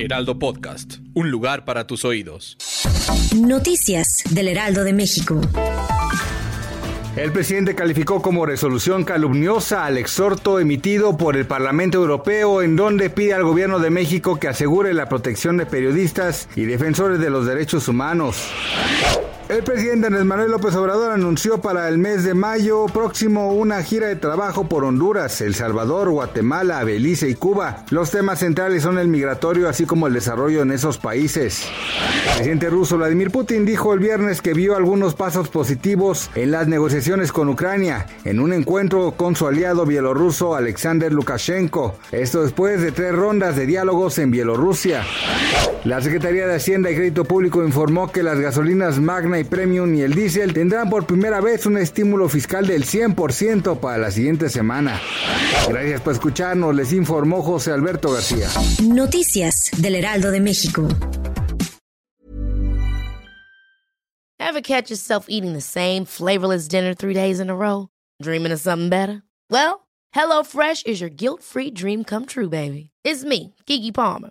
Heraldo Podcast, un lugar para tus oídos. Noticias del Heraldo de México. El presidente calificó como resolución calumniosa al exhorto emitido por el Parlamento Europeo en donde pide al gobierno de México que asegure la protección de periodistas y defensores de los derechos humanos. El presidente Andrés Manuel López Obrador anunció para el mes de mayo próximo una gira de trabajo por Honduras, El Salvador, Guatemala, Belice y Cuba. Los temas centrales son el migratorio así como el desarrollo en esos países. El presidente ruso Vladimir Putin dijo el viernes que vio algunos pasos positivos en las negociaciones con Ucrania en un encuentro con su aliado bielorruso Alexander Lukashenko. Esto después de tres rondas de diálogos en Bielorrusia. La Secretaría de Hacienda y Crédito Público informó que las gasolinas Magna y Premium y el diésel tendrán por primera vez un estímulo fiscal del 100% para la siguiente semana. Gracias por escucharnos, les informó José Alberto García. Noticias del Heraldo de México. Ever catch yourself eating the same flavorless dinner three days in a row? Dreaming of something better? Well, HelloFresh is your guilt-free dream come true, baby. It's me, Kiki Palmer.